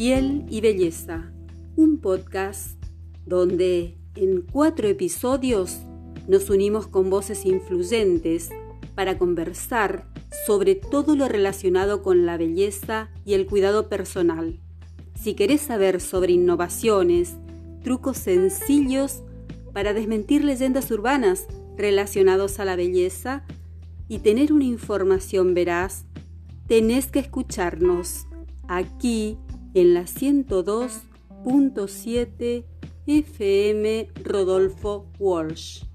Piel y Belleza, un podcast donde en cuatro episodios nos unimos con voces influyentes para conversar sobre todo lo relacionado con la belleza y el cuidado personal. Si querés saber sobre innovaciones, trucos sencillos para desmentir leyendas urbanas relacionados a la belleza y tener una información veraz, tenés que escucharnos aquí en la 102.7 FM Rodolfo Walsh.